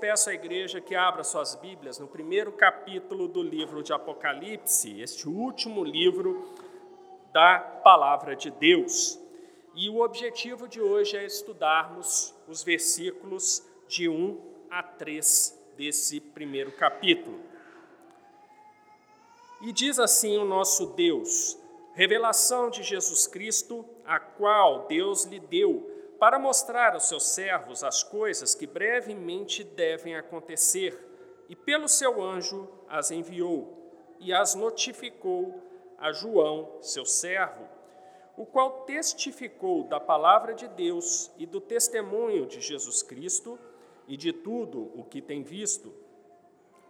Peço à igreja que abra suas Bíblias no primeiro capítulo do livro de Apocalipse, este último livro da palavra de Deus. E o objetivo de hoje é estudarmos os versículos de 1 a 3 desse primeiro capítulo. E diz assim o nosso Deus: revelação de Jesus Cristo, a qual Deus lhe deu para mostrar aos seus servos as coisas que brevemente devem acontecer, e pelo seu anjo as enviou e as notificou a João, seu servo, o qual testificou da palavra de Deus e do testemunho de Jesus Cristo e de tudo o que tem visto.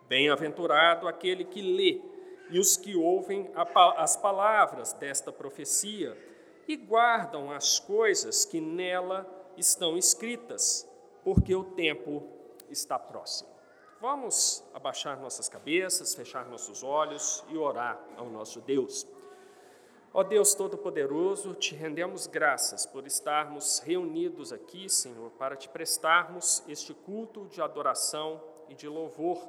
Bem-aventurado aquele que lê e os que ouvem as palavras desta profecia e guardam as coisas que nela estão escritas, porque o tempo está próximo. Vamos abaixar nossas cabeças, fechar nossos olhos e orar ao nosso Deus. Ó Deus Todo-Poderoso, te rendemos graças por estarmos reunidos aqui, Senhor, para te prestarmos este culto de adoração e de louvor,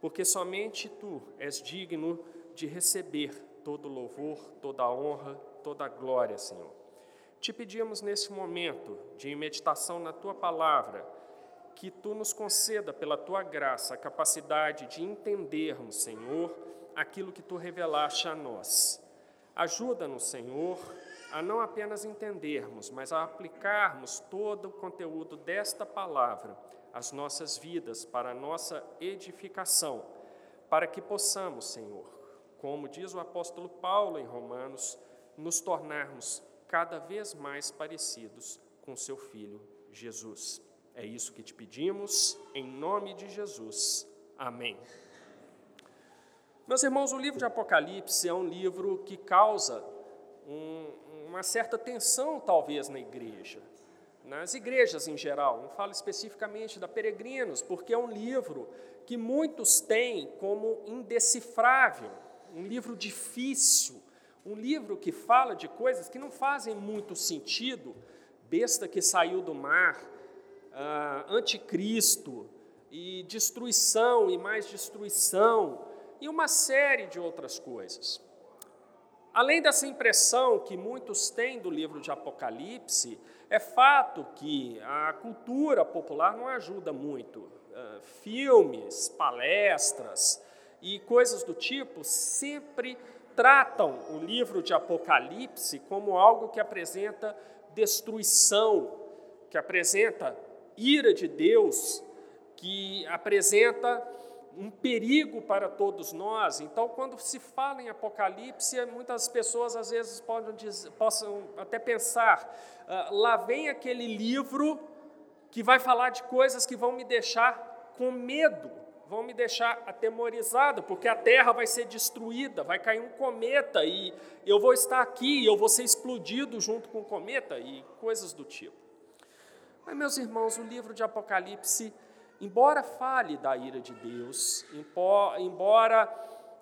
porque somente tu és digno de receber todo louvor, toda honra toda glória, Senhor. Te pedimos nesse momento de meditação na tua palavra, que tu nos conceda, pela tua graça, a capacidade de entendermos, Senhor, aquilo que tu revelaste a nós. Ajuda-nos, Senhor, a não apenas entendermos, mas a aplicarmos todo o conteúdo desta palavra às nossas vidas, para a nossa edificação, para que possamos, Senhor, como diz o apóstolo Paulo em Romanos, nos tornarmos cada vez mais parecidos com seu Filho Jesus. É isso que te pedimos, em nome de Jesus. Amém. Meus irmãos, o livro de Apocalipse é um livro que causa um, uma certa tensão, talvez, na igreja, nas igrejas em geral. Não falo especificamente da Peregrinos, porque é um livro que muitos têm como indecifrável, um livro difícil, um livro que fala de coisas que não fazem muito sentido, besta que saiu do mar, uh, anticristo, e destruição e mais destruição, e uma série de outras coisas. Além dessa impressão que muitos têm do livro de Apocalipse, é fato que a cultura popular não ajuda muito. Uh, filmes, palestras e coisas do tipo sempre tratam o livro de Apocalipse como algo que apresenta destruição, que apresenta ira de Deus, que apresenta um perigo para todos nós. Então, quando se fala em Apocalipse, muitas pessoas às vezes podem dizer, possam até pensar: ah, lá vem aquele livro que vai falar de coisas que vão me deixar com medo vão me deixar atemorizado, porque a terra vai ser destruída, vai cair um cometa e eu vou estar aqui, eu vou ser explodido junto com o cometa e coisas do tipo. Mas, meus irmãos, o livro de Apocalipse, embora fale da ira de Deus, embora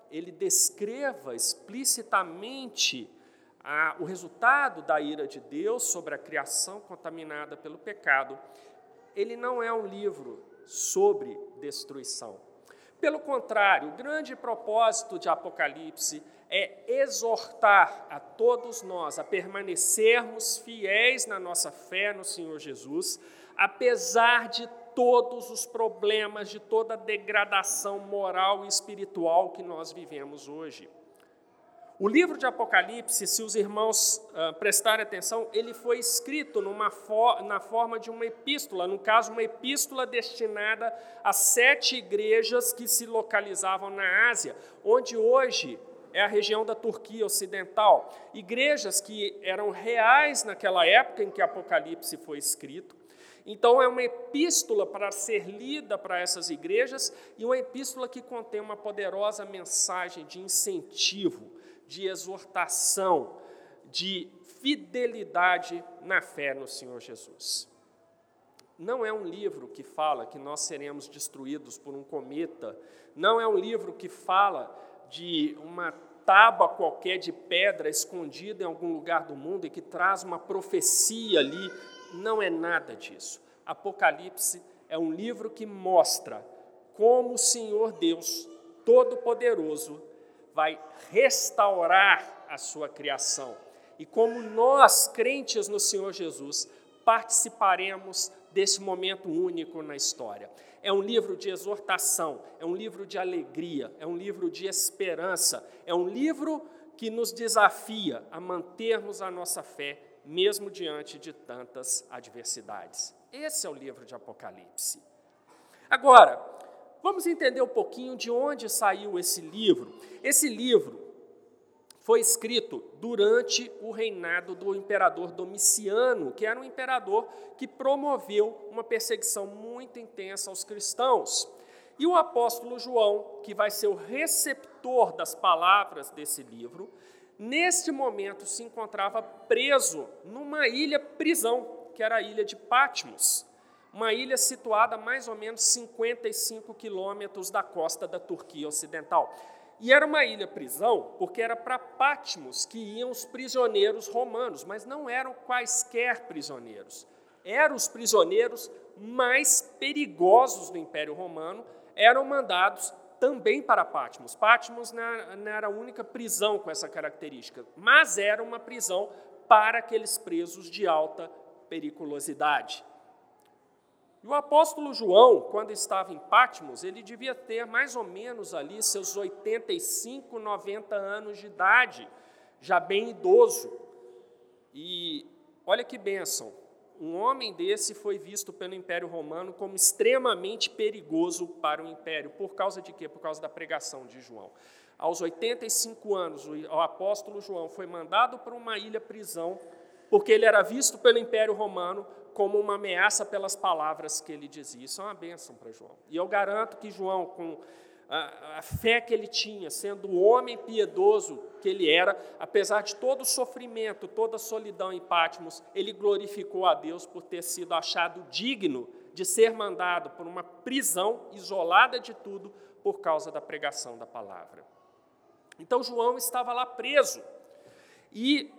ele descreva explicitamente a, o resultado da ira de Deus sobre a criação contaminada pelo pecado, ele não é um livro sobre destruição. Pelo contrário, o grande propósito de Apocalipse é exortar a todos nós a permanecermos fiéis na nossa fé no Senhor Jesus, apesar de todos os problemas, de toda a degradação moral e espiritual que nós vivemos hoje. O livro de Apocalipse, se os irmãos uh, prestarem atenção, ele foi escrito na forma de uma epístola, no caso, uma epístola destinada a sete igrejas que se localizavam na Ásia, onde hoje é a região da Turquia Ocidental. Igrejas que eram reais naquela época em que Apocalipse foi escrito. Então, é uma epístola para ser lida para essas igrejas e uma epístola que contém uma poderosa mensagem de incentivo de exortação, de fidelidade na fé no Senhor Jesus. Não é um livro que fala que nós seremos destruídos por um cometa, não é um livro que fala de uma tábua qualquer de pedra escondida em algum lugar do mundo e que traz uma profecia ali, não é nada disso. Apocalipse é um livro que mostra como o Senhor Deus Todo-Poderoso vai restaurar a sua criação e como nós, crentes no Senhor Jesus, participaremos desse momento único na história. É um livro de exortação, é um livro de alegria, é um livro de esperança, é um livro que nos desafia a mantermos a nossa fé, mesmo diante de tantas adversidades. Esse é o livro de Apocalipse. Agora, vamos entender um pouquinho de onde saiu esse livro. Esse livro foi escrito durante o reinado do imperador Domiciano, que era um imperador que promoveu uma perseguição muito intensa aos cristãos. E o apóstolo João, que vai ser o receptor das palavras desse livro, neste momento se encontrava preso numa ilha prisão, que era a ilha de Patmos, uma ilha situada a mais ou menos 55 quilômetros da costa da Turquia Ocidental. E era uma ilha prisão, porque era para Patmos que iam os prisioneiros romanos, mas não eram quaisquer prisioneiros. Eram os prisioneiros mais perigosos do Império Romano, eram mandados também para Patmos. Patmos não era a única prisão com essa característica, mas era uma prisão para aqueles presos de alta periculosidade. E o apóstolo João, quando estava em Patmos, ele devia ter mais ou menos ali seus 85, 90 anos de idade, já bem idoso. E olha que bênção, um homem desse foi visto pelo Império Romano como extremamente perigoso para o Império. Por causa de quê? Por causa da pregação de João. Aos 85 anos, o apóstolo João foi mandado para uma ilha prisão, porque ele era visto pelo Império Romano como uma ameaça pelas palavras que ele dizia. Isso é uma bênção para João. E eu garanto que João, com a, a, fé que ele tinha, sendo o homem piedoso que ele era, apesar de todo o sofrimento, toda a solidão em Patmos, ele glorificou a Deus por ter sido achado digno de ser mandado por uma prisão isolada de tudo por causa da pregação da palavra. Então João estava lá preso e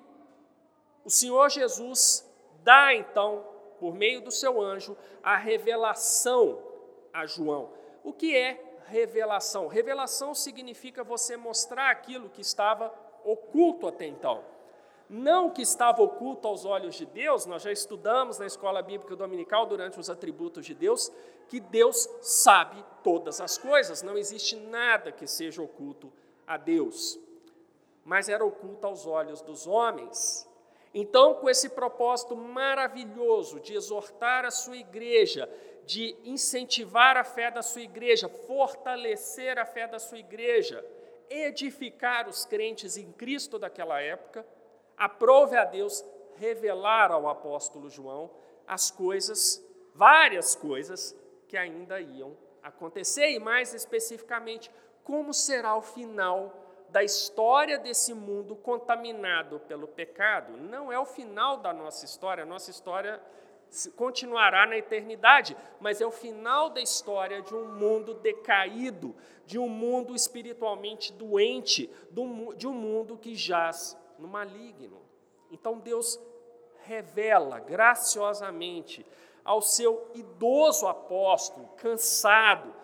o Senhor Jesus dá então, por meio do seu anjo, a revelação a João. O que é revelação. Revelação significa você mostrar aquilo que estava oculto até então. Não que estava oculto aos olhos de Deus, nós já estudamos na escola bíblica dominical durante os atributos de Deus, que Deus sabe todas as coisas, não existe nada que seja oculto a Deus. Mas era oculto aos olhos dos homens. Então, com esse propósito maravilhoso de exortar a sua igreja, de incentivar a fé da sua igreja, fortalecer a fé da sua igreja, edificar os crentes em Cristo daquela época, aprove a Deus revelar ao apóstolo João as coisas, várias coisas que ainda iam acontecer, e mais especificamente, como será o final da história desse mundo contaminado pelo pecado. Não é o final da nossa história, a nossa história continuará na eternidade, mas é o final da história de um mundo decaído, de um mundo espiritualmente doente, de um mundo que jaz no maligno. Então Deus revela graciosamente ao seu idoso apóstolo, cansado,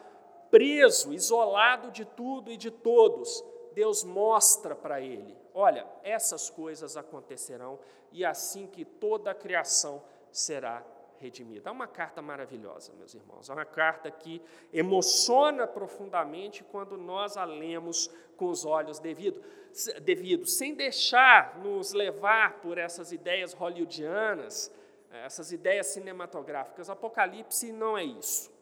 preso, isolado de tudo e de todos, Deus mostra para ele: olha, essas coisas acontecerão e assim que toda a criação será redimida. É uma carta maravilhosa, meus irmãos. É uma carta que emociona profundamente quando nós a lemos com os olhos devidos, devido, sem deixar nos levar por essas ideias hollywoodianas, essas ideias cinematográficas. Apocalipse não é isso.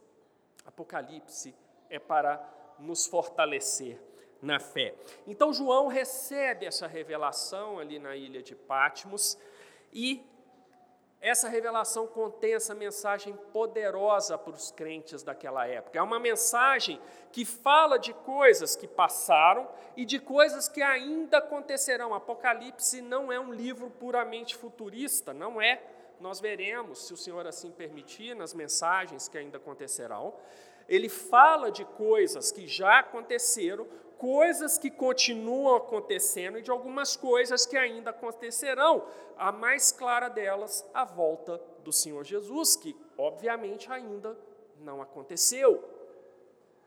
Apocalipse é para nos fortalecer na fé. Então João recebe essa revelação ali na ilha de Patmos e essa revelação contém essa mensagem poderosa para os crentes daquela época. É uma mensagem que fala de coisas que passaram e de coisas que ainda acontecerão. Apocalipse não é um livro puramente futurista, não é. Nós veremos, se o Senhor assim permitir, nas mensagens que ainda acontecerão. Ele fala de coisas que já aconteceram, coisas que continuam acontecendo e de algumas coisas que ainda acontecerão. A mais clara delas, a volta do Senhor Jesus, que obviamente ainda não aconteceu.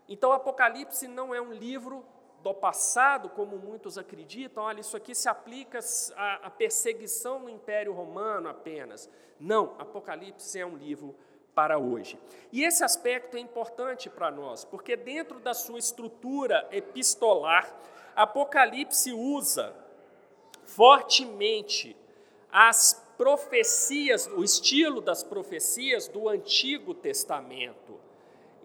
Então, Apocalipse não é um livro do passado, como muitos acreditam, olha, isso aqui se aplica à, perseguição no Império Romano apenas. Não, Apocalipse é um livro para hoje. E esse aspecto é importante para nós, porque dentro da sua estrutura epistolar, Apocalipse usa fortemente as profecias, o estilo das profecias do Antigo Testamento.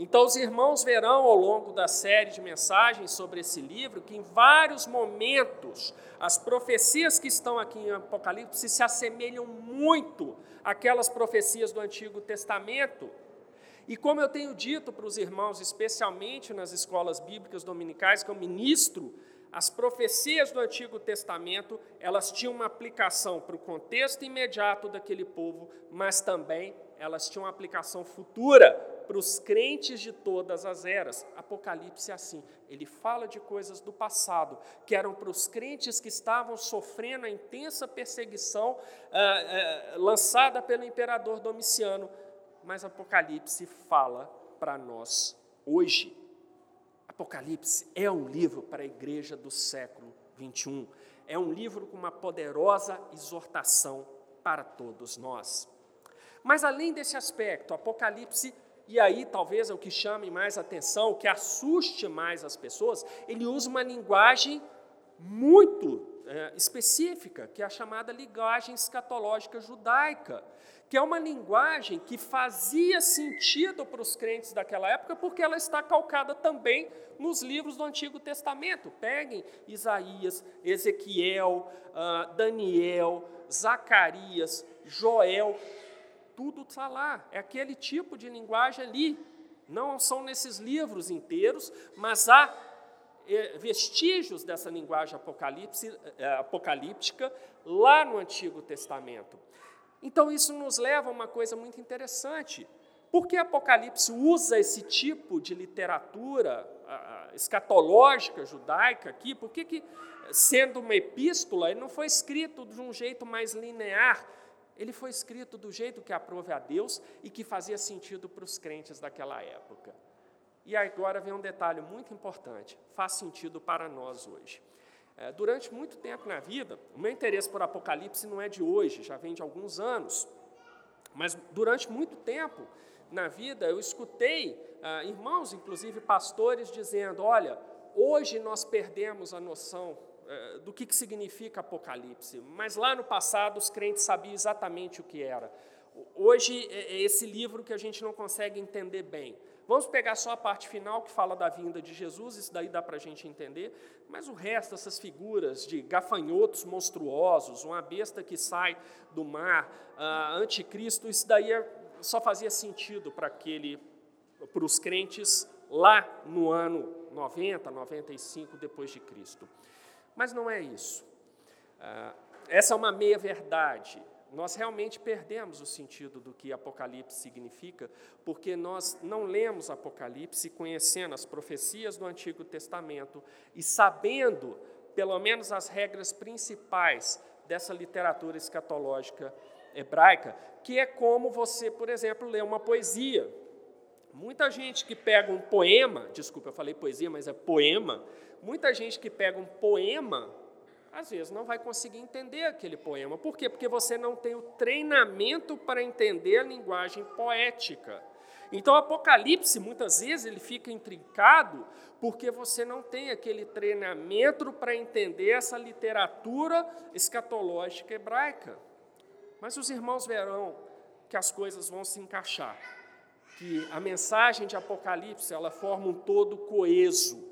Então, os irmãos verão ao longo da série de mensagens sobre esse livro que, em vários momentos, as profecias que estão aqui em Apocalipse se assemelham muito àquelas profecias do Antigo Testamento. E como eu tenho dito para os irmãos, especialmente nas escolas bíblicas dominicais que eu ministro, as profecias do Antigo Testamento, elas tinham uma aplicação para o contexto imediato daquele povo, mas também elas tinham uma aplicação futura para os crentes de todas as eras. Apocalipse é assim, ele fala de coisas do passado, que eram para os crentes que estavam sofrendo a intensa perseguição ah, ah, lançada pelo imperador Domiciano, mas Apocalipse fala para nós hoje. Apocalipse é um livro para a igreja do século 21. É um livro com uma poderosa exortação para todos nós. Mas além desse aspecto, Apocalipse e aí talvez é o que chame mais atenção, o que assuste mais as pessoas, ele usa uma linguagem muito é, específica, que é a chamada linguagem escatológica judaica, que é uma linguagem que fazia sentido para os crentes daquela época, porque ela está calcada também nos livros do Antigo Testamento. Peguem Isaías, Ezequiel, uh, Daniel, Zacarias, Joel, tudo está lá. É aquele tipo de linguagem ali. Não são nesses livros inteiros, mas há é, vestígios dessa linguagem é, apocalíptica lá no Antigo Testamento. Então, isso nos leva a uma coisa muito interessante. Por que Apocalipse usa esse tipo de literatura escatológica judaica aqui? Por que, que sendo uma epístola, ele não foi escrito de um jeito mais linear? Ele foi escrito do jeito que aprove a Deus e que fazia sentido para os crentes daquela época. E agora vem um detalhe muito importante, faz sentido para nós hoje. É, durante muito tempo na vida, o meu interesse por Apocalipse não é de hoje, já vem de alguns anos, mas durante muito tempo na vida eu escutei ah, irmãos, inclusive pastores, dizendo: olha, hoje nós perdemos a noção do que, que significa Apocalipse, mas lá no passado os crentes sabiam exatamente o que era. Hoje é, é esse livro que a gente não consegue entender bem. Vamos pegar só a parte final que fala da vinda de Jesus, isso daí dá para a gente entender, mas o resto, essas figuras de gafanhotos monstruosos, uma besta que sai do mar, anticristo, isso daí é, só fazia sentido para aquele, para os crentes lá no ano 90, 95 depois de Cristo. Mas não é isso. Ah, essa é uma meia-verdade. Nós realmente perdemos o sentido do que Apocalipse significa, porque nós não lemos Apocalipse conhecendo as profecias do Antigo Testamento e sabendo, pelo menos, as regras principais dessa literatura escatológica hebraica, que é como você, por exemplo, lê uma poesia. Muita gente que pega um poema, desculpa, eu falei poesia, mas é poema, muita gente que pega um poema, às vezes não vai conseguir entender aquele poema. Por quê? Porque você não tem o treinamento para entender a linguagem poética. Então, o Apocalipse, muitas vezes, ele fica intrincado porque você não tem aquele treinamento para entender essa literatura escatológica hebraica. Mas os irmãos verão que as coisas vão se encaixar, que a mensagem de Apocalipse ela forma um todo coeso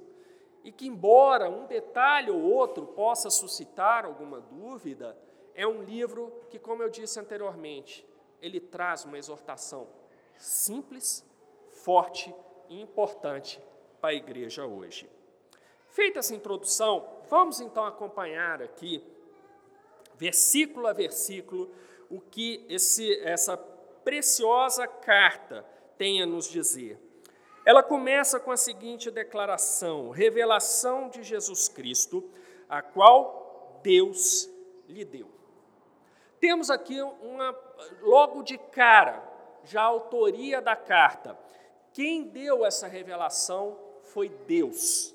e que, embora um detalhe ou outro possa suscitar alguma dúvida, é um livro que, como eu disse anteriormente, ele traz uma exortação simples, forte e importante para a igreja hoje. Feita essa introdução, vamos então acompanhar aqui, versículo a versículo, o que esse, essa preciosa carta tem a nos dizer. Ela começa com a seguinte declaração: revelação de Jesus Cristo, a qual Deus lhe deu. Temos aqui uma, logo de cara, já a autoria da carta. quem deu essa revelação foi Deus.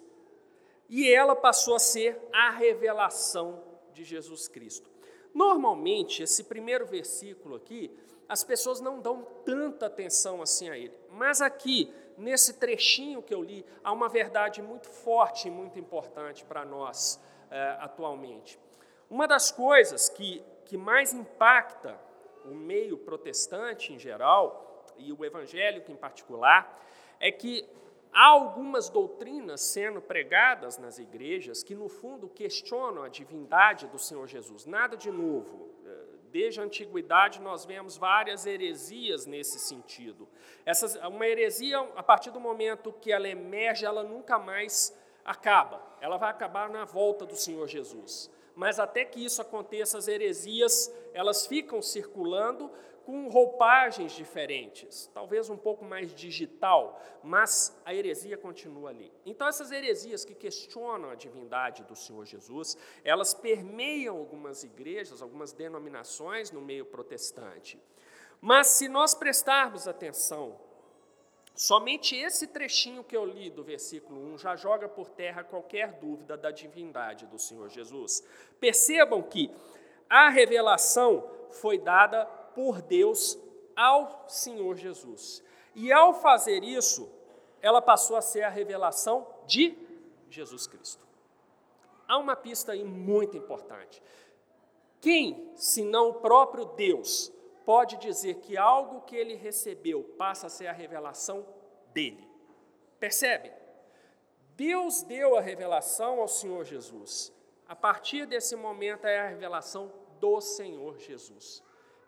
E ela passou a ser a revelação de Jesus Cristo. Normalmente, esse primeiro versículo aqui, as pessoas não dão tanta atenção assim a ele. Mas aqui, nesse trechinho que eu li, há uma verdade muito forte e muito importante para nós eh, atualmente. Uma das coisas que, que mais impacta o meio protestante em geral, e o evangélico em particular, é que há algumas doutrinas sendo pregadas nas igrejas que, no fundo, questionam a divindade do Senhor Jesus. Nada de novo. Desde a antiguidade, nós vemos várias heresias nesse sentido. Essas, uma heresia, a partir do momento que ela emerge, ela nunca mais acaba. Ela vai acabar na volta do Senhor Jesus. Mas até que isso aconteça, as heresias, elas ficam circulando com roupagens diferentes, talvez um pouco mais digital, mas a heresia continua ali. Então, essas heresias que questionam a divindade do Senhor Jesus, elas permeiam algumas igrejas, algumas denominações no meio protestante. Mas se nós prestarmos atenção, somente esse trechinho que eu li do versículo 1 já joga por terra qualquer dúvida da divindade do Senhor Jesus. Percebam que a revelação foi dada por Deus ao Senhor Jesus. E ao fazer isso, ela passou a ser a revelação de Jesus Cristo. Há uma pista aí muito importante. Quem, senão o próprio Deus, pode dizer que algo que ele recebeu passa a ser a revelação dele? Percebe? Deus deu a revelação ao Senhor Jesus. A partir desse momento é a revelação do Senhor Jesus.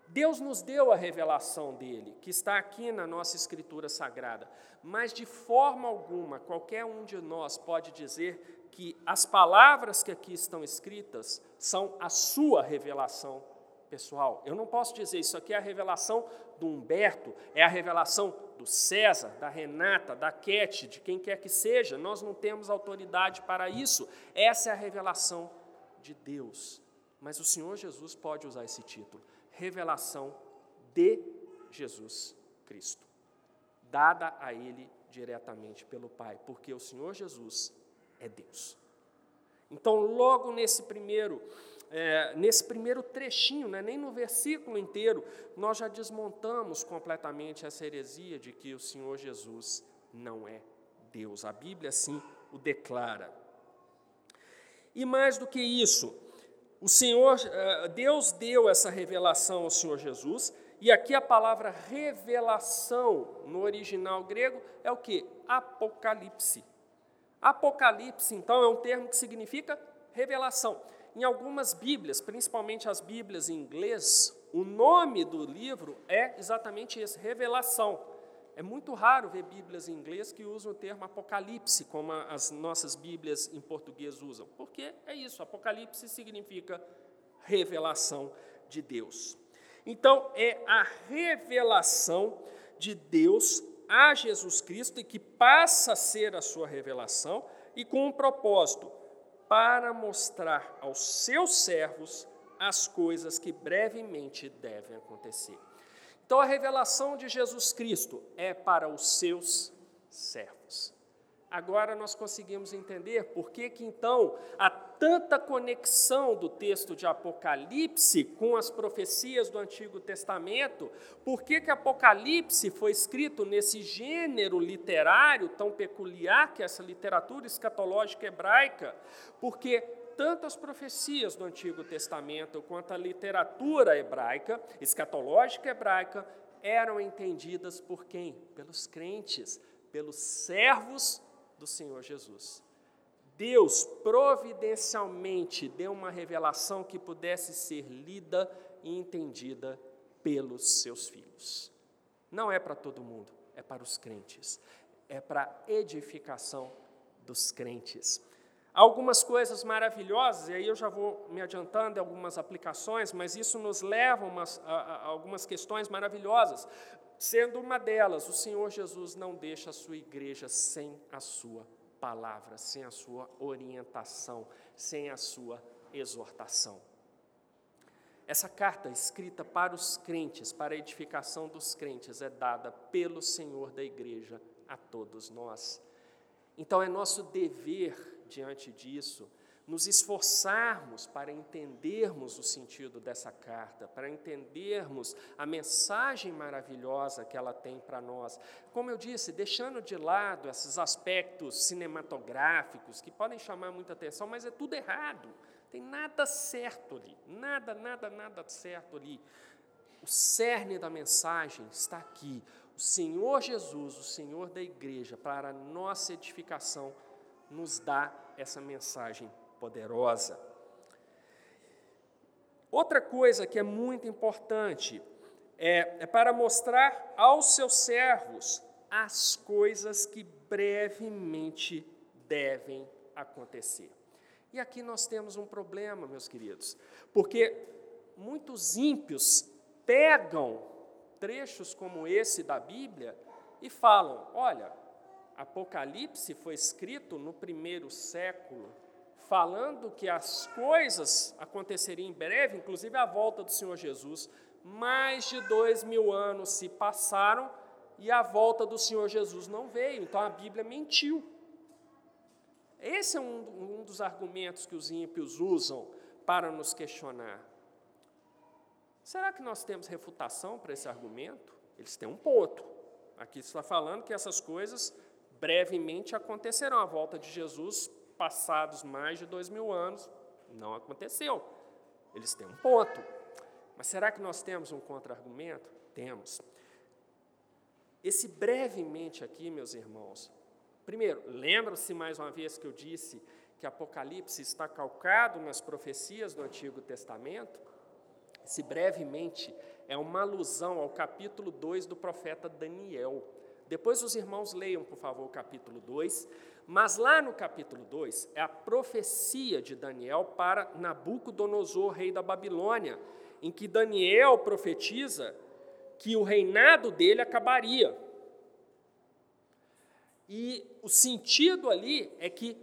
Deus nos deu a revelação dele, que está aqui na nossa Escritura Sagrada, mas de forma alguma qualquer um de nós pode dizer que as palavras que aqui estão escritas são a sua revelação pessoal. Eu não posso dizer isso aqui é a revelação do Humberto, é a revelação do César, da Renata, da Cat, de quem quer que seja. Nós não temos autoridade para isso. Essa é a revelação de Deus. Mas o Senhor Jesus pode usar esse título revelação de Jesus Cristo, dada a ele diretamente pelo Pai, porque o Senhor Jesus é Deus. Então, logo nesse primeiro, é, nesse primeiro trechinho, né, nem no versículo inteiro, nós já desmontamos completamente essa heresia de que o Senhor Jesus não é Deus. A Bíblia assim o declara. E mais do que isso, o Senhor, eh, Deus deu essa revelação ao Senhor Jesus, e aqui a palavra revelação no original grego é o que? Apocalipse. Apocalipse, então, é um termo que significa revelação. Em algumas Bíblias, principalmente as Bíblias em inglês, o nome do livro é exatamente esse, revelação. É muito raro ver Bíblias em inglês que usam o termo Apocalipse, como as nossas Bíblias em português usam. Porque é isso, Apocalipse significa revelação de Deus. Então, é a revelação de Deus a Jesus Cristo e que passa a ser a sua revelação e com um propósito para mostrar aos seus servos as coisas que brevemente devem acontecer. Então a revelação de Jesus Cristo é para os seus servos. Agora nós conseguimos entender por que, que então há tanta conexão do texto de Apocalipse com as profecias do Antigo Testamento, por que, que Apocalipse foi escrito nesse gênero literário tão peculiar que é essa literatura escatológica hebraica, porque tanto as profecias do Antigo Testamento quanto a literatura hebraica, escatológica hebraica, eram entendidas por quem? Pelos crentes, pelos servos do Senhor Jesus. Deus providencialmente deu uma revelação que pudesse ser lida e entendida pelos seus filhos. Não é para todo mundo, é para os crentes, é para edificação dos crentes algumas coisas maravilhosas, e aí eu já vou me adiantando em algumas aplicações, mas isso nos leva umas, a, a algumas questões maravilhosas. Sendo uma delas, o Senhor Jesus não deixa a sua igreja sem a sua palavra, sem a sua orientação, sem a sua exortação. Essa carta escrita para os crentes, para a edificação dos crentes, é dada pelo Senhor da igreja a todos nós. Então é nosso dever, diante disso, nos esforçarmos para entendermos o sentido dessa carta, para entendermos a mensagem maravilhosa que ela tem para nós. Como eu disse, deixando de lado esses aspectos cinematográficos que podem chamar muita atenção, mas é tudo errado. Tem nada certo ali, nada, nada, nada certo ali. O cerne da mensagem está aqui. O Senhor Jesus, o Senhor da igreja, para a nossa edificação, nos dá essa mensagem poderosa. Outra coisa que é muito importante é, é para mostrar aos seus servos as coisas que brevemente devem acontecer. E aqui nós temos um problema, meus queridos, porque muitos ímpios pegam trechos como esse da Bíblia e falam: olha, Apocalipse foi escrito no primeiro século, falando que as coisas aconteceriam em breve, inclusive a volta do Senhor Jesus. Mais de dois mil anos se passaram e a volta do Senhor Jesus não veio, então a Bíblia mentiu. Esse é um, um dos argumentos que os ímpios usam para nos questionar. Será que nós temos refutação para esse argumento? Eles têm um ponto. Aqui está falando que essas coisas brevemente acontecerão. A volta de Jesus, passados mais de dois mil anos, não aconteceu. Eles têm um ponto. Mas será que nós temos um contra-argumento? Temos. Esse brevemente aqui, meus irmãos, primeiro, lembra-se mais uma vez que eu disse que Apocalipse está calcado nas profecias do Antigo Testamento? Se brevemente é uma alusão ao capítulo 2 do profeta Daniel. Depois os irmãos leiam, por favor, o capítulo 2. Mas lá no capítulo 2 é a profecia de Daniel para Nabucodonosor, rei da Babilônia, em que Daniel profetiza que o reinado dele acabaria. E o sentido ali é que,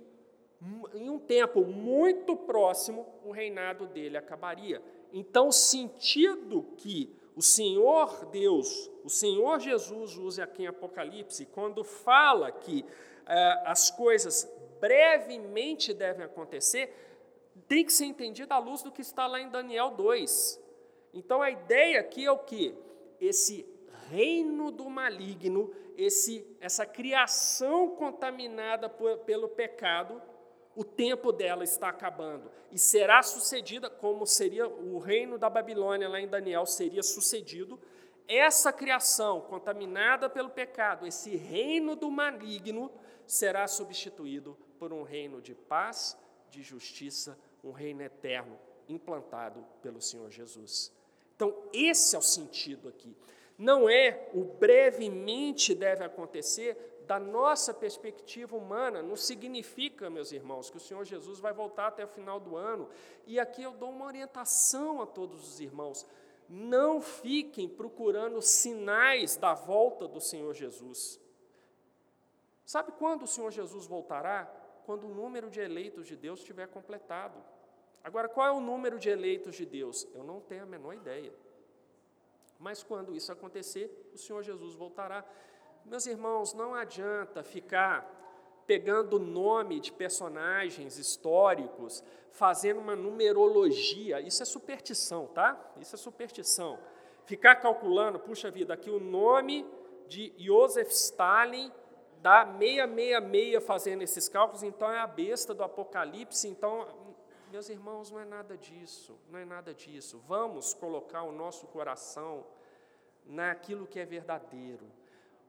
em um tempo muito próximo, o reinado dele acabaria. Então, o sentido que o Senhor Deus, o Senhor Jesus usa aqui em Apocalipse, quando fala que eh, as coisas brevemente devem acontecer, tem que ser entendido à luz do que está lá em Daniel 2. Então, a ideia aqui é o que? Esse reino do maligno, esse, essa criação contaminada por, pelo pecado, o tempo dela está acabando e será sucedida como seria o reino da Babilônia lá em Daniel seria sucedido essa criação contaminada pelo pecado, esse reino do maligno será substituído por um reino de paz, de justiça, um reino eterno implantado pelo Senhor Jesus. Então, esse é o sentido aqui. Não é o brevemente deve acontecer, da nossa perspectiva humana, não significa, meus irmãos, que o Senhor Jesus vai voltar até o final do ano. E aqui eu dou uma orientação a todos os irmãos: não fiquem procurando sinais da volta do Senhor Jesus. Sabe quando o Senhor Jesus voltará? Quando o número de eleitos de Deus estiver completado. Agora, qual é o número de eleitos de Deus? Eu não tenho a menor ideia. Mas quando isso acontecer, o Senhor Jesus voltará. Meus irmãos, não adianta ficar pegando nome de personagens históricos, fazendo uma numerologia. Isso é superstição, tá? Isso é superstição. Ficar calculando, puxa vida, aqui o nome de Joseph Stalin dá 666 fazendo esses cálculos, então é a besta do Apocalipse. Então, meus irmãos, não é nada disso, não é nada disso. Vamos colocar o nosso coração naquilo que é verdadeiro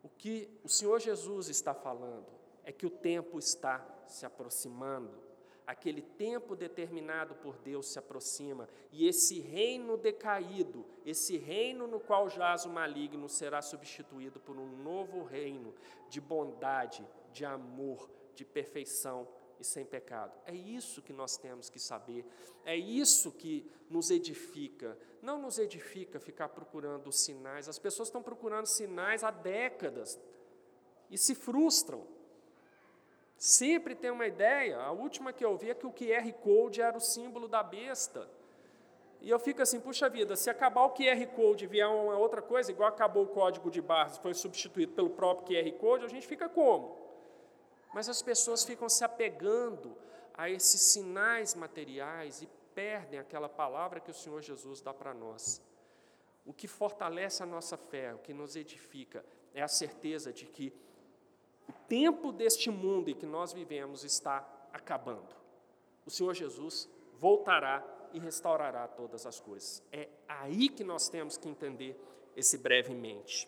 o que o Senhor Jesus está falando é que o tempo está se aproximando. Aquele tempo determinado por Deus se aproxima, e esse reino decaído, esse reino no qual jaz o maligno, será substituído por um novo reino de bondade, de amor, de perfeição e sem pecado. É isso que nós temos que saber, é isso que nos edifica. Não nos edifica ficar procurando sinais. As pessoas estão procurando sinais há décadas e se frustram. Sempre tem uma ideia. A última que eu vi é que o QR Code era o símbolo da besta. E eu fico assim, puxa vida, se acabar o QR Code e vier uma outra coisa, igual acabou o código de barras, foi substituído pelo próprio QR Code, a gente fica como? Mas as pessoas ficam se apegando a esses sinais materiais e perdem aquela palavra que o Senhor Jesus dá para nós. O que fortalece a nossa fé, o que nos edifica, é a certeza de que o tempo deste mundo em que nós vivemos está acabando. O Senhor Jesus voltará e restaurará todas as coisas. É aí que nós temos que entender esse brevemente.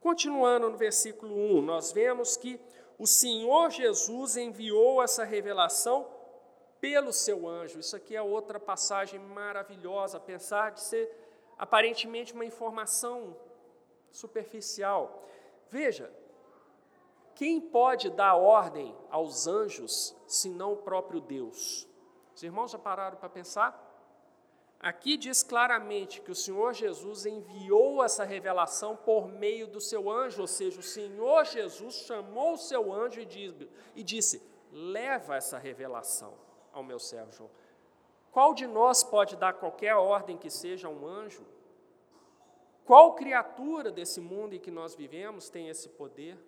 Continuando no versículo 1, nós vemos que o Senhor Jesus enviou essa revelação pelo seu anjo. Isso aqui é outra passagem maravilhosa, apesar de ser aparentemente uma informação superficial. Veja, quem pode dar ordem aos anjos senão o próprio Deus? Os irmãos já pararam para pensar? Aqui diz claramente que o Senhor Jesus enviou essa revelação por meio do seu anjo, ou seja, o Senhor Jesus chamou o seu anjo e disse: leva essa revelação ao meu servo João. Qual de nós pode dar qualquer ordem que seja a um anjo? Qual criatura desse mundo em que nós vivemos tem esse poder?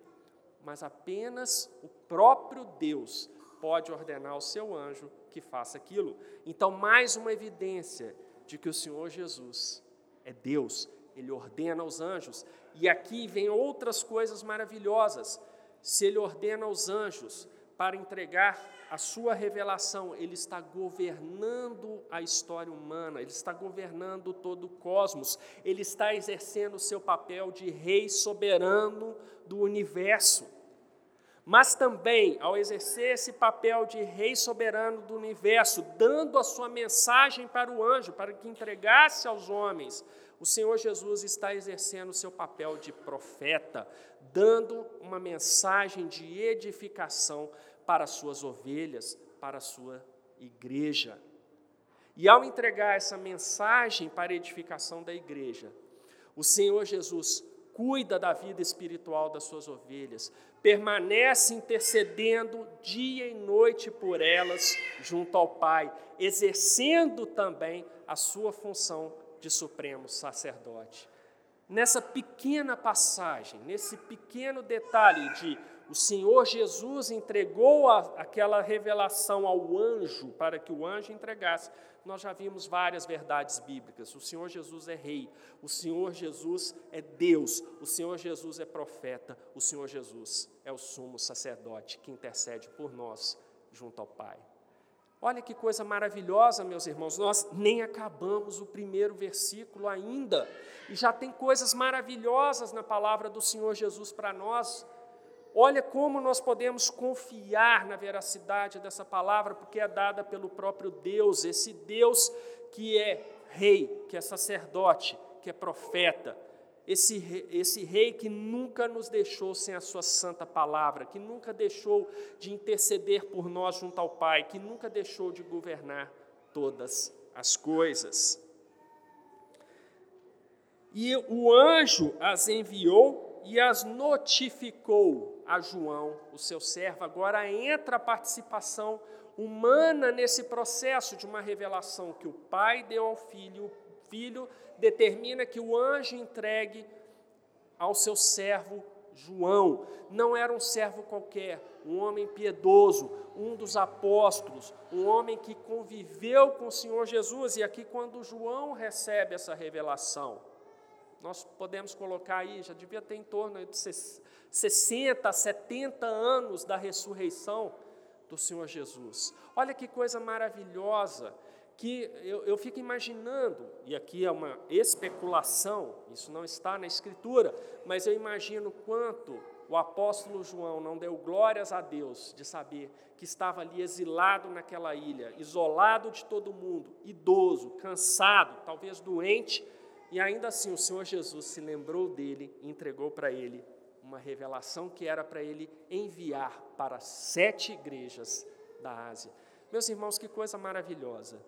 Mas apenas o próprio Deus pode ordenar ao seu anjo que faça aquilo. Então, mais uma evidência de que o Senhor Jesus é Deus, ele ordena aos anjos. E aqui vem outras coisas maravilhosas. Se ele ordena aos anjos para entregar a sua revelação, ele está governando a história humana, ele está governando todo o cosmos, ele está exercendo o seu papel de rei soberano do universo. Mas também, ao exercer esse papel de rei soberano do universo, dando a sua mensagem para o anjo, para que entregasse aos homens, o Senhor Jesus está exercendo o seu papel de profeta, dando uma mensagem de edificação para as suas ovelhas, para a sua igreja. E ao entregar essa mensagem para a edificação da igreja, o Senhor Jesus cuida da vida espiritual das suas ovelhas, permanece intercedendo dia e noite por elas junto ao Pai, exercendo também a sua função de supremo sacerdote. Nessa pequena passagem, nesse pequeno detalhe de o Senhor Jesus entregou a, aquela revelação ao anjo para que o anjo entregasse, nós já vimos várias verdades bíblicas. O Senhor Jesus é rei, o Senhor Jesus é Deus, o Senhor Jesus é profeta, o Senhor Jesus é o sumo sacerdote que intercede por nós junto ao Pai. Olha que coisa maravilhosa, meus irmãos, nós nem acabamos o primeiro versículo ainda, e já tem coisas maravilhosas na palavra do Senhor Jesus para nós. Olha como nós podemos confiar na veracidade dessa palavra, porque é dada pelo próprio Deus, esse Deus que é rei, que é sacerdote, que é profeta, esse, esse rei que nunca nos deixou sem a sua santa palavra, que nunca deixou de interceder por nós junto ao Pai, que nunca deixou de governar todas as coisas. E o anjo as enviou e as notificou a João, o seu servo. Agora entra a participação humana nesse processo de uma revelação que o pai deu ao filho, o filho determina que o anjo entregue ao seu servo João. Não era um servo qualquer, um homem piedoso, um dos apóstolos, um homem que conviveu com o Senhor Jesus. E aqui, quando João recebe essa revelação, nós podemos colocar aí, já devia ter em torno de 60, 70 anos da ressurreição do Senhor Jesus. Olha que coisa maravilhosa, que eu, eu fico imaginando, e aqui é uma especulação, isso não está na Escritura, mas eu imagino quanto o apóstolo João não deu glórias a Deus de saber que estava ali exilado naquela ilha, isolado de todo mundo, idoso, cansado, talvez doente, e ainda assim o Senhor Jesus se lembrou dele e entregou para ele uma revelação que era para ele enviar para sete igrejas da Ásia. Meus irmãos, que coisa maravilhosa.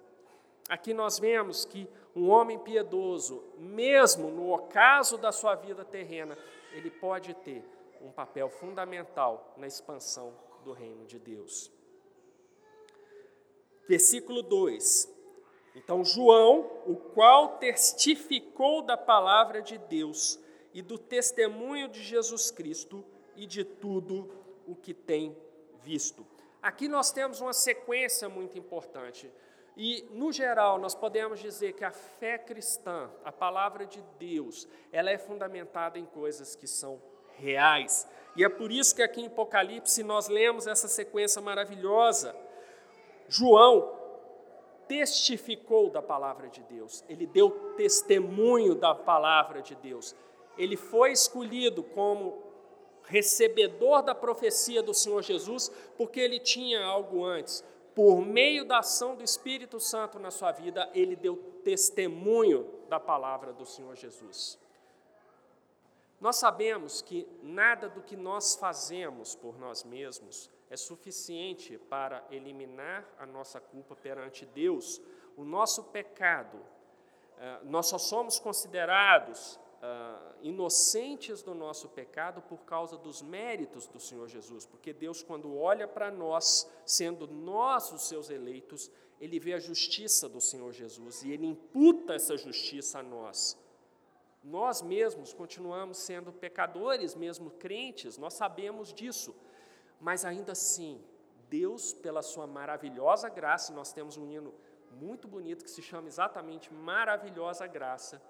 Aqui nós vemos que um homem piedoso, mesmo no ocaso da sua vida terrena, ele pode ter um papel fundamental na expansão do reino de Deus. Versículo 2: Então, João, o qual testificou da palavra de Deus e do testemunho de Jesus Cristo e de tudo o que tem visto. Aqui nós temos uma sequência muito importante. E, no geral, nós podemos dizer que a fé cristã, a palavra de Deus, ela é fundamentada em coisas que são reais. E é por isso que aqui em Apocalipse nós lemos essa sequência maravilhosa. João testificou da palavra de Deus, ele deu testemunho da palavra de Deus. Ele foi escolhido como recebedor da profecia do Senhor Jesus, porque ele tinha algo antes. Por meio da ação do Espírito Santo na sua vida, ele deu testemunho da palavra do Senhor Jesus. Nós sabemos que nada do que nós fazemos por nós mesmos é suficiente para eliminar a nossa culpa perante Deus. O nosso pecado, eh, nós só somos considerados uh, inocentes do nosso pecado por causa dos méritos do Senhor Jesus, porque Deus, quando olha para nós, sendo nós os seus eleitos, ele vê a justiça do Senhor Jesus e ele imputa essa justiça a nós. Nós mesmos continuamos sendo pecadores, mesmo crentes, nós sabemos disso, mas ainda assim, Deus, pela sua maravilhosa graça, nós temos um hino muito bonito que se chama exatamente Maravilhosa Graça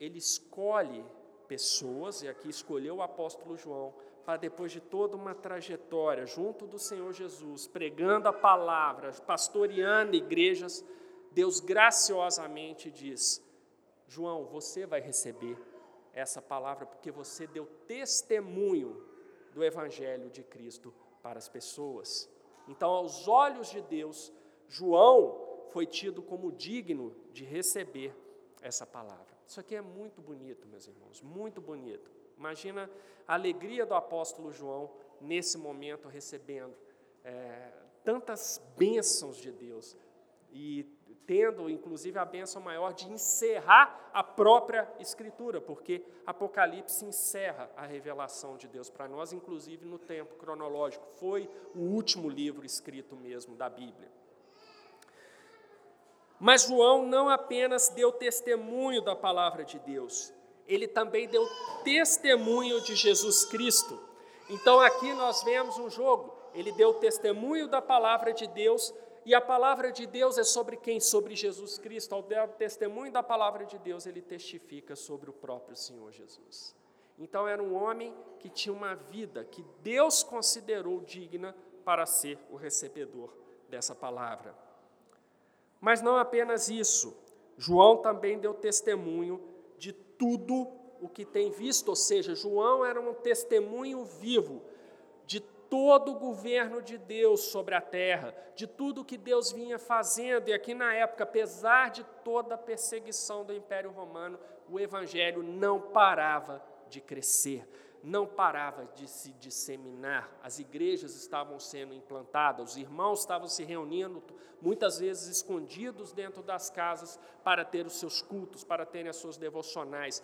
ele escolhe pessoas, e aqui escolheu o apóstolo João, para depois de toda uma trajetória junto do Senhor Jesus, pregando a palavra, pastoreando igrejas, Deus graciosamente diz: João, você vai receber essa palavra porque você deu testemunho do Evangelho de Cristo para as pessoas. Então, aos olhos de Deus, João foi tido como digno de receber essa palavra. Isso aqui é muito bonito, meus irmãos, muito bonito. Imagina a alegria do apóstolo João nesse momento recebendo é, tantas bênçãos de Deus e tendo, inclusive, a bênção maior de encerrar a própria Escritura, porque Apocalipse encerra a revelação de Deus para nós, inclusive no tempo cronológico. Foi o último livro escrito mesmo da Bíblia. Mas João não apenas deu testemunho da palavra de Deus, ele também deu testemunho de Jesus Cristo. Então aqui nós vemos um jogo. Ele deu testemunho da palavra de Deus, e a palavra de Deus é sobre quem? Sobre Jesus Cristo. Ao dar testemunho da palavra de Deus, ele testifica sobre o próprio Senhor Jesus. Então era um homem que tinha uma vida que Deus considerou digna para ser o recebedor dessa palavra. Mas não apenas isso, João também deu testemunho de tudo o que tem visto, ou seja, João era um testemunho vivo de todo o governo de Deus sobre a terra, de tudo que Deus vinha fazendo, e aqui na época, apesar de toda a perseguição do Império Romano, o Evangelho não parava de crescer não parava de se disseminar, as igrejas estavam sendo implantadas, os irmãos estavam se reunindo, muitas vezes escondidos dentro das casas, para ter os seus cultos, para terem as suas devocionais,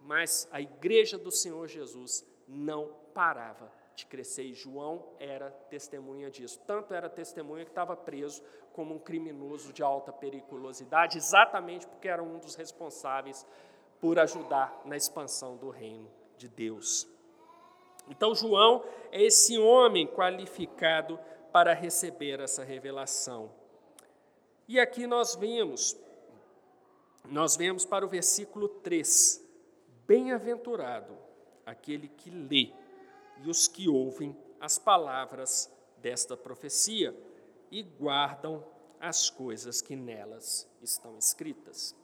mas a igreja do Senhor Jesus não parava de crescer, e João era testemunha disso. Tanto era testemunha que estava preso como um criminoso de alta periculosidade, exatamente porque era um dos responsáveis por ajudar na expansão do reino de Deus. Então, João é esse homem qualificado para receber essa revelação. E aqui nós vemos, nós vemos para o versículo 3: Bem-aventurado aquele que lê e os que ouvem as palavras desta profecia e guardam as coisas que nelas estão escritas.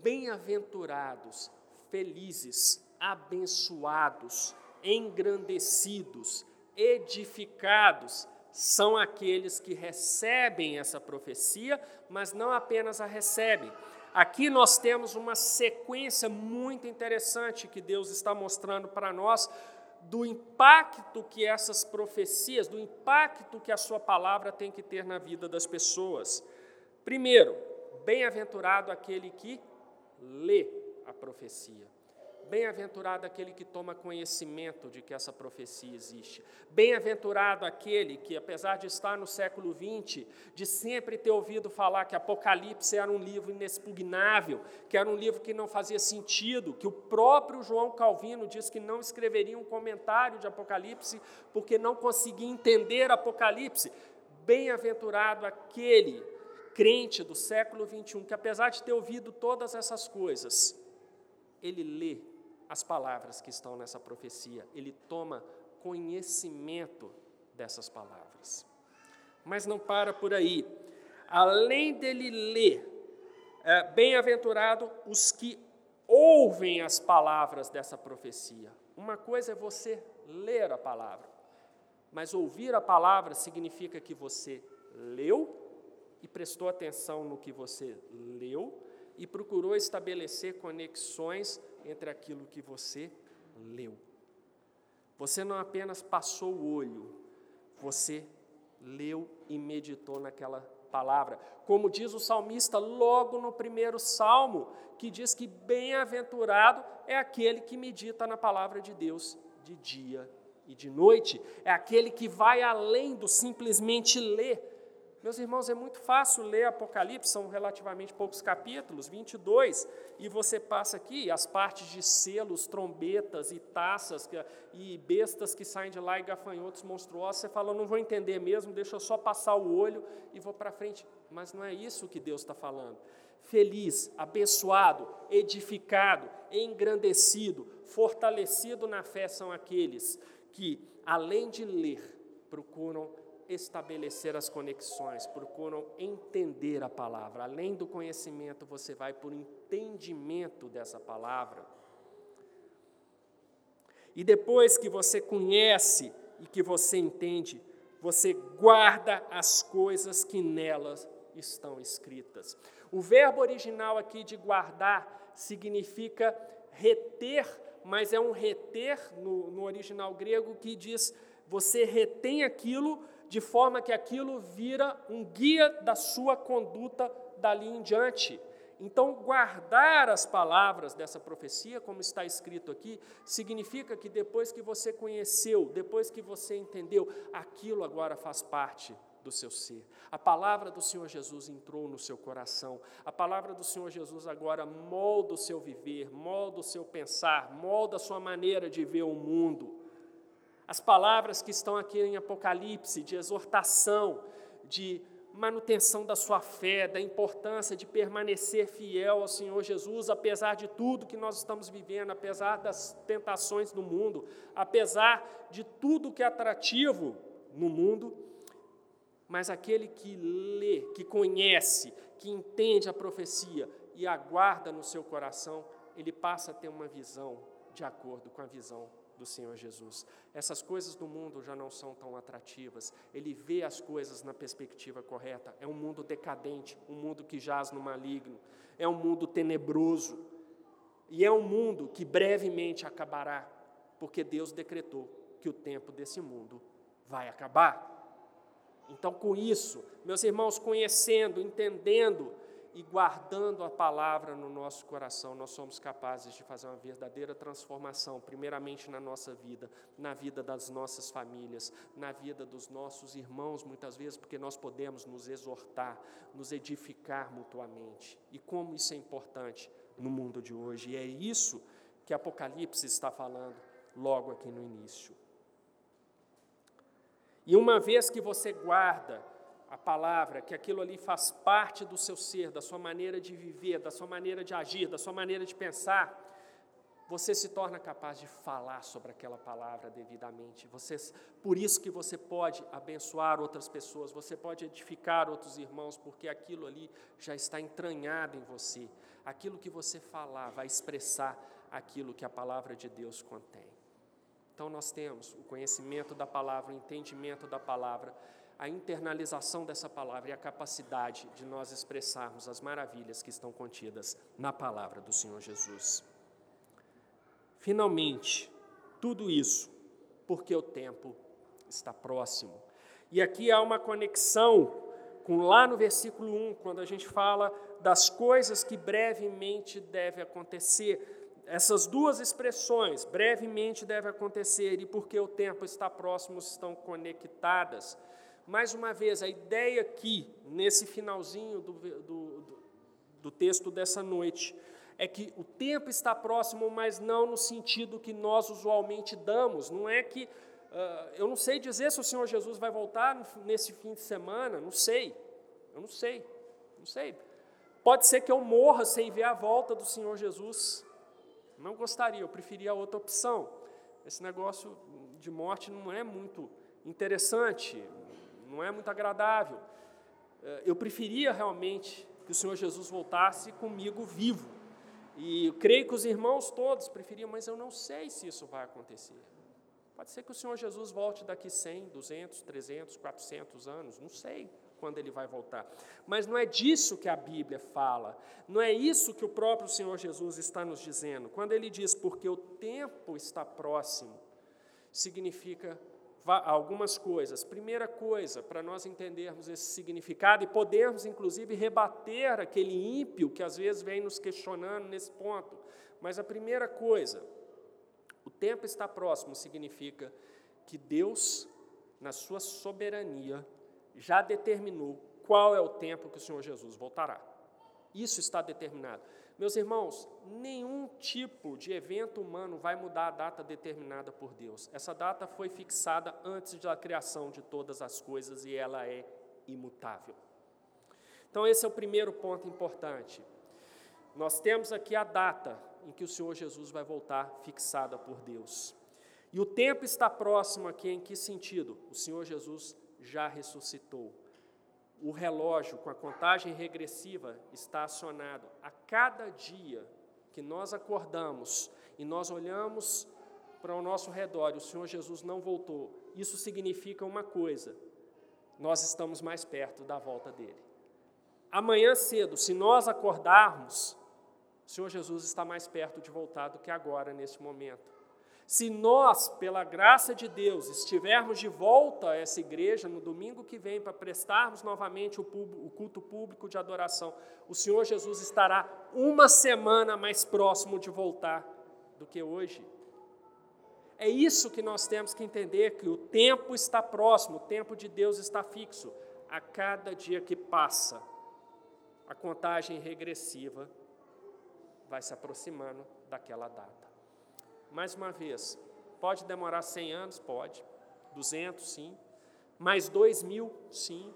Bem-aventurados, felizes, abençoados, engrandecidos, edificados, são aqueles que recebem essa profecia, mas não apenas a recebem. Aqui nós temos uma sequência muito interessante que Deus está mostrando para nós do impacto que essas profecias, do impacto que a sua palavra tem que ter na vida das pessoas. Primeiro, bem-aventurado aquele que lê a profecia. Bem-aventurado aquele que toma conhecimento de que essa profecia existe. Bem-aventurado aquele que, apesar de estar no século XX, de sempre ter ouvido falar que Apocalipse era um livro inexpugnável, que era um livro que não fazia sentido, que o próprio João Calvino diz que não escreveria um comentário de Apocalipse porque não conseguia entender Apocalipse. Bem-aventurado aquele crente do século XXI que, apesar de ter ouvido todas essas coisas, ele lê as palavras que estão nessa profecia, ele toma conhecimento dessas palavras. Mas não para por aí. Além dele ler, é, bem-aventurado os que ouvem as palavras dessa profecia. Uma coisa é você ler a palavra, mas ouvir a palavra significa que você leu e prestou atenção no que você leu e procurou estabelecer conexões entre aquilo que você leu. Você não apenas passou o olho, você leu e meditou naquela palavra. Como diz o salmista logo no primeiro salmo, que diz que bem-aventurado é aquele que medita na palavra de Deus de dia e de noite, é aquele que vai além do simplesmente ler, meus irmãos, é muito fácil ler Apocalipse, são relativamente poucos capítulos, 22, e você passa aqui as partes de selos, trombetas e taças e bestas que saem de lá e gafanhotos monstruosos. Você fala, não vou entender mesmo, deixa eu só passar o olho e vou para frente. Mas não é isso que Deus está falando. Feliz, abençoado, edificado, engrandecido, fortalecido na fé são aqueles que, além de ler, procuram estabelecer as conexões, procuram entender a palavra. Além do conhecimento, você vai por entendimento dessa palavra. E depois que você conhece e que você entende, você guarda as coisas que nelas estão escritas. O verbo original aqui de guardar significa reter, mas é um reter no, no original grego que diz você retém aquilo de forma que aquilo vira um guia da sua conduta dali em diante. Então, guardar as palavras dessa profecia, como está escrito aqui, significa que depois que você conheceu, depois que você entendeu, aquilo agora faz parte do seu ser. A palavra do Senhor Jesus entrou no seu coração. A palavra do Senhor Jesus agora molda o seu viver, molda o seu pensar, molda a sua maneira de ver o mundo. As palavras que estão aqui em Apocalipse, de exortação, de manutenção da sua fé, da importância de permanecer fiel ao Senhor Jesus, apesar de tudo que nós estamos vivendo, apesar das tentações do mundo, apesar de tudo que é atrativo no mundo, mas aquele que lê, que conhece, que entende a profecia e aguarda no seu coração, ele passa a ter uma visão de acordo com a visão do Senhor Jesus. Essas coisas do mundo já não são tão atrativas. Ele vê as coisas na perspectiva correta. É um mundo decadente, um mundo que jaz no maligno, é um mundo tenebroso. E é um mundo que brevemente acabará, porque Deus decretou que o tempo desse mundo vai acabar. Então, com isso, meus irmãos, conhecendo, entendendo e guardando a palavra no nosso coração, nós somos capazes de fazer uma verdadeira transformação, primeiramente na nossa vida, na vida das nossas famílias, na vida dos nossos irmãos, muitas vezes, porque nós podemos nos exortar, nos edificar mutuamente. E como isso é importante no mundo de hoje, e é isso que Apocalipse está falando logo aqui no início. E uma vez que você guarda a palavra, que aquilo ali faz parte do seu ser, da sua maneira de viver, da sua maneira de agir, da sua maneira de pensar, você se torna capaz de falar sobre aquela palavra devidamente. Você, por isso que você pode abençoar outras pessoas, você pode edificar outros irmãos, porque aquilo ali já está entranhado em você. Aquilo que você falar vai expressar aquilo que a palavra de Deus contém. Então nós temos o conhecimento da palavra, o entendimento da palavra, a internalização dessa palavra e a capacidade de nós expressarmos as maravilhas que estão contidas na palavra do Senhor Jesus. Finalmente, tudo isso porque o tempo está próximo. E aqui há uma conexão com lá no versículo 1, quando a gente fala das coisas que brevemente devem acontecer. essas duas expressões, brevemente deve acontecer e porque o tempo está próximo, estão conectadas. Mais uma vez, a ideia aqui, nesse finalzinho do, do, do texto dessa noite, é que o tempo está próximo, mas não no sentido que nós usualmente damos. Não é que. Uh, eu não sei dizer se o Senhor Jesus vai voltar nesse fim de semana, não sei. Eu não sei. Não sei. Pode ser que eu morra sem ver a volta do Senhor Jesus. Não gostaria, eu preferia a outra opção. Esse negócio de morte não é muito interessante, não é muito agradável. Eh, eu preferia realmente que o Senhor Jesus voltasse comigo vivo. E eu creio que os irmãos todos preferiam, mas eu não sei se isso vai acontecer. Pode ser que o Senhor Jesus volte daqui 100, 200, 300, 400 anos, não sei quando ele vai voltar. Mas não é disso que a Bíblia fala, não é isso que o próprio Senhor Jesus está nos dizendo. Quando ele diz porque o tempo está próximo, significa algumas coisas. Primeira coisa, para nós entendermos esse significado e podermos, inclusive, rebater aquele ímpio que às vezes vem nos questionando nesse ponto. Mas a primeira coisa, o tempo está próximo significa que Deus, na sua soberania, já determinou qual é o tempo que o Senhor Jesus voltará. Isso está determinado. Meus irmãos, nenhum tipo de evento humano vai mudar a data determinada por Deus. Essa data foi fixada antes da criação de todas as coisas e ela é imutável. Então, esse é o primeiro ponto importante. Nós temos aqui a data em que o Senhor Jesus vai voltar, fixada por Deus. E o tempo está próximo aqui, em que sentido? O Senhor Jesus já ressuscitou. O relógio com a contagem regressiva está acionado. A cada dia que nós acordamos e nós olhamos para o nosso redor e o Senhor Jesus não voltou, isso significa uma coisa: nós estamos mais perto da volta dele. Amanhã cedo, se nós acordarmos, o Senhor Jesus está mais perto de voltar do que agora, nesse momento. Se nós, pela graça de Deus, estivermos de volta a essa igreja no domingo que vem para prestarmos novamente o, culto público de adoração, o Senhor Jesus estará uma semana mais próximo de voltar do que hoje. É isso que nós temos que entender: que o tempo está próximo, o tempo de Deus está fixo. A cada dia que passa, a contagem regressiva vai se aproximando daquela data. Mais uma vez, pode demorar 100 anos? Pode. 200, sim. Mais 2 mil? Sim.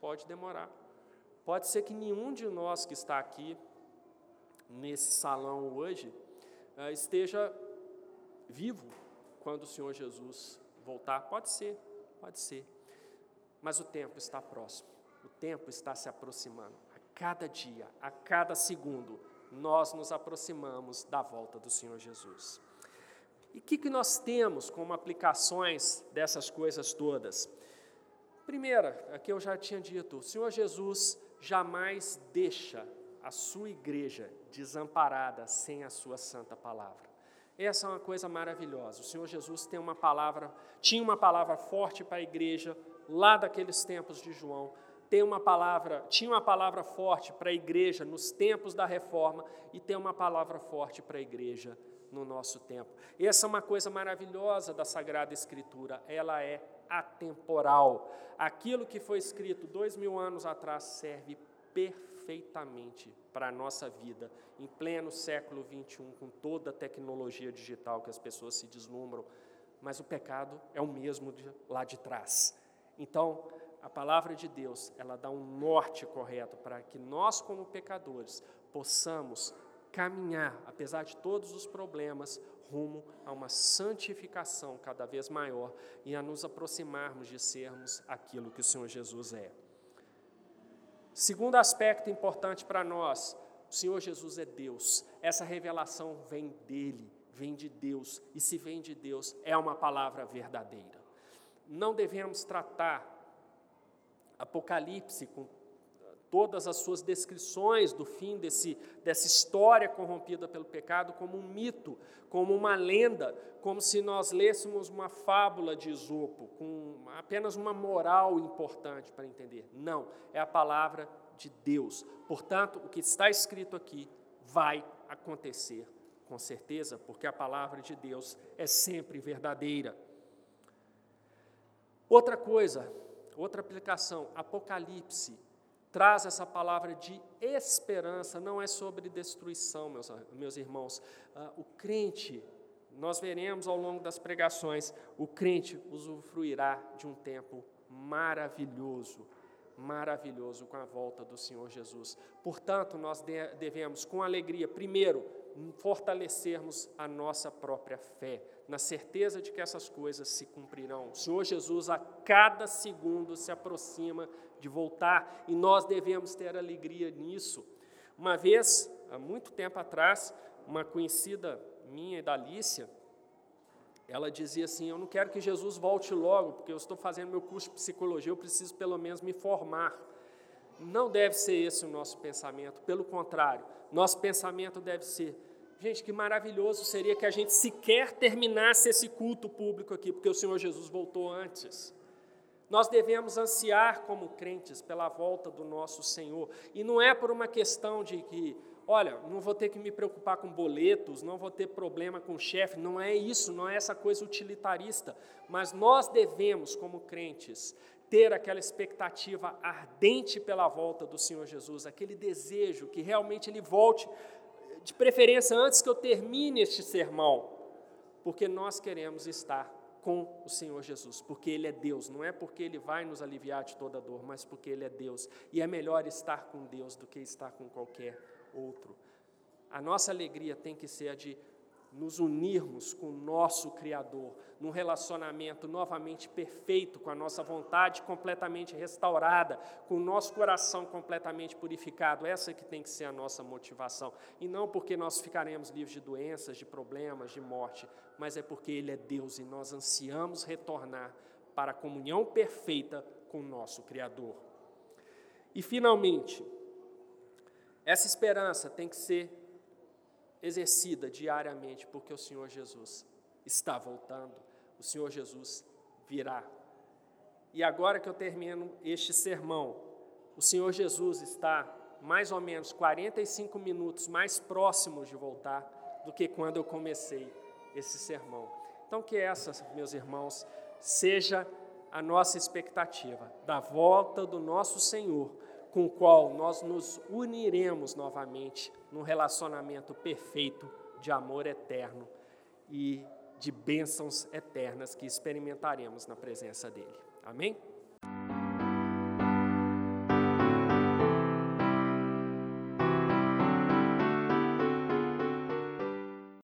Pode demorar. Pode ser que nenhum de nós que está aqui, nesse salão hoje, eh, esteja vivo quando o Senhor Jesus voltar. Pode ser, pode ser. Mas o tempo está próximo. O tempo está se aproximando. A cada dia, a cada segundo, nós nos aproximamos da volta do Senhor Jesus. E o que, que nós temos como aplicações dessas coisas todas? Primeira, aqui eu já tinha dito, o Senhor Jesus jamais deixa a sua igreja desamparada sem a sua santa palavra. Essa é uma coisa maravilhosa. O Senhor Jesus tem uma palavra, tinha uma palavra forte para a igreja lá daqueles tempos de João. Tem uma palavra, tinha uma palavra forte para a igreja nos tempos da reforma e tem uma palavra forte para a igreja no nosso tempo. Essa é uma coisa maravilhosa da Sagrada Escritura, ela é atemporal. Aquilo que foi escrito dois mil anos atrás serve perfeitamente para a nossa vida, em pleno século 21, com toda a tecnologia digital que as pessoas se deslumbram, mas o pecado é o mesmo de lá de trás. Então, a palavra de Deus, ela dá um norte correto para que nós, como pecadores, possamos caminhar, apesar de todos os problemas, rumo a uma santificação cada vez maior e a nos aproximarmos de sermos aquilo que o Senhor Jesus é. Segundo aspecto importante para nós, o Senhor Jesus é Deus. Essa revelação vem dele, vem de Deus, e se vem de Deus, é uma palavra verdadeira. Não devemos tratar Apocalipse com todas as suas descrições do fim desse, dessa história corrompida pelo pecado como um mito, como uma lenda, como se nós lêssemos uma fábula de Esopo, com apenas uma moral importante para entender. Não, é a palavra de Deus. Portanto, o que está escrito aqui vai acontecer com certeza, porque a palavra de Deus é sempre verdadeira. Outra coisa, outra aplicação, Apocalipse traz essa palavra de esperança, não é sobre destruição, meus, meus irmãos. Ah, o crente, nós veremos ao longo das pregações, o crente usufruirá de um tempo maravilhoso, maravilhoso com a volta do Senhor Jesus. Portanto, nós devemos, com alegria, primeiro, fortalecermos a nossa própria fé, na certeza de que essas coisas se cumprirão. O Senhor Jesus, a cada segundo, se aproxima de voltar e nós devemos ter alegria nisso. Uma vez, há muito tempo atrás, uma conhecida minha e da Alicia, ela dizia assim: Eu não quero que Jesus volte logo, porque eu estou fazendo meu curso de psicologia, eu preciso pelo menos me formar. Não deve ser esse o nosso pensamento, pelo contrário, nosso pensamento deve ser: gente, que maravilhoso seria que a gente sequer terminasse esse culto público aqui, porque o Senhor Jesus voltou antes. Nós devemos ansiar como crentes pela volta do nosso Senhor, e não é por uma questão de que olha, não vou ter que me preocupar com boletos, não vou ter problema com o chefe, não é isso, não é essa coisa utilitarista, mas nós devemos, como crentes, ter aquela expectativa ardente pela volta do Senhor Jesus, aquele desejo que realmente Ele volte, de preferência antes que eu termine este sermão, porque nós queremos estar com o Senhor Jesus, porque Ele é Deus, não é porque Ele vai nos aliviar de toda dor, mas porque Ele é Deus, e é melhor estar com Deus do que estar com qualquer outro. A nossa alegria tem que ser a de nos unirmos com o nosso Criador, num relacionamento novamente perfeito, com a nossa vontade completamente restaurada, com o nosso coração completamente purificado. Essa que tem que ser a nossa motivação. E não porque nós ficaremos livres de doenças, de problemas, de morte, mas é porque Ele é Deus e nós ansiamos retornar para a comunhão perfeita com o nosso Criador. E, finalmente, essa esperança tem que ser exercida diariamente, porque o Senhor Jesus está voltando, o Senhor Jesus virá. E agora que eu termino este sermão, o Senhor Jesus está mais ou menos 45 minutos mais próximo de voltar do que quando eu comecei esse sermão. Então, que essa, meus irmãos, seja a nossa expectativa da volta do nosso Senhor com o qual nós nos uniremos novamente num relacionamento perfeito de amor eterno e de bênçãos eternas que experimentaremos na presença dEle. Amém?